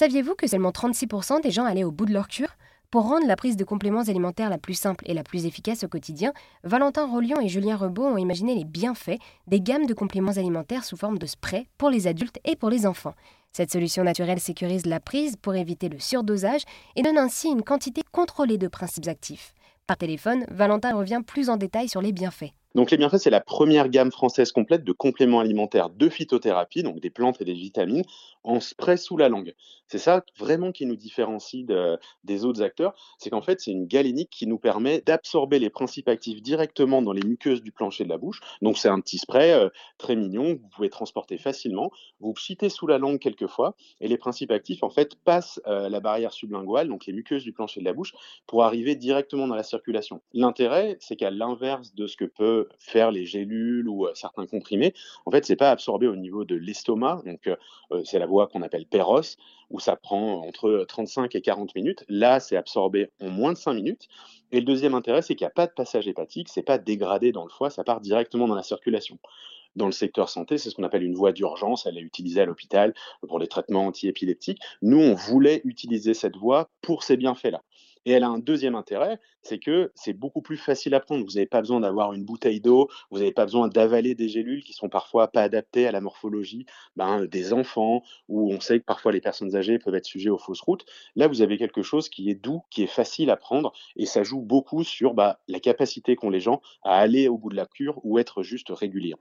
saviez-vous que seulement 36% des gens allaient au bout de leur cure? Pour rendre la prise de compléments alimentaires la plus simple et la plus efficace au quotidien, Valentin Rollion et Julien Rebaud ont imaginé les bienfaits des gammes de compléments alimentaires sous forme de spray pour les adultes et pour les enfants. Cette solution naturelle sécurise la prise pour éviter le surdosage et donne ainsi une quantité contrôlée de principes actifs. Par téléphone, Valentin revient plus en détail sur les bienfaits. Donc les bienfaits, c'est la première gamme française complète de compléments alimentaires de phytothérapie, donc des plantes et des vitamines, en spray sous la langue. C'est ça vraiment qui nous différencie des autres acteurs, c'est qu'en fait c'est une galénique qui nous permet d'absorber les principes actifs directement dans les muqueuses du plancher de la bouche. Donc c'est un petit spray euh, très mignon vous pouvez transporter facilement. Vous pchitez sous la langue quelques fois et les principes actifs en fait passent euh, la barrière sublinguale, donc les muqueuses du plancher de la bouche, pour arriver directement dans la circulation. L'intérêt, c'est qu'à l'inverse de ce que peut faire les gélules ou euh, certains comprimés, en fait, c'est pas absorbé au niveau de l'estomac. Donc, euh, euh, c'est la voie qu'on appelle péros, où ça prend entre 35 et 40 minutes. Là, c'est absorbé en moins de 5 minutes. Et le deuxième intérêt, c'est qu'il n'y a pas de passage hépatique, c'est pas dégradé dans le foie, ça part directement dans la circulation dans le secteur santé, c'est ce qu'on appelle une voie d'urgence. Elle est utilisée à l'hôpital pour les traitements antiépileptiques. Nous, on voulait utiliser cette voie pour ces bienfaits-là. Et elle a un deuxième intérêt, c'est que c'est beaucoup plus facile à prendre. Vous n'avez pas besoin d'avoir une bouteille d'eau, vous n'avez pas besoin d'avaler des gélules qui sont parfois pas adaptées à la morphologie ben, des enfants, où on sait que parfois les personnes âgées peuvent être sujets aux fausses routes. Là, vous avez quelque chose qui est doux, qui est facile à prendre, et ça joue beaucoup sur bah, la capacité qu'ont les gens à aller au bout de la cure ou être juste réguliers.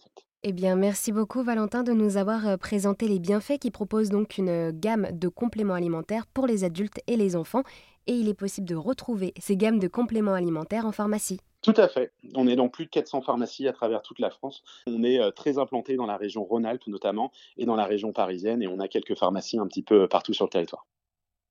Eh bien, merci beaucoup Valentin de nous avoir euh, présenté les bienfaits qui proposent donc une euh, gamme de compléments alimentaires pour les adultes et les enfants. Et il est possible de retrouver ces gammes de compléments alimentaires en pharmacie. Tout à fait. On est dans plus de 400 pharmacies à travers toute la France. On est euh, très implanté dans la région Rhône-Alpes notamment et dans la région parisienne et on a quelques pharmacies un petit peu partout sur le territoire.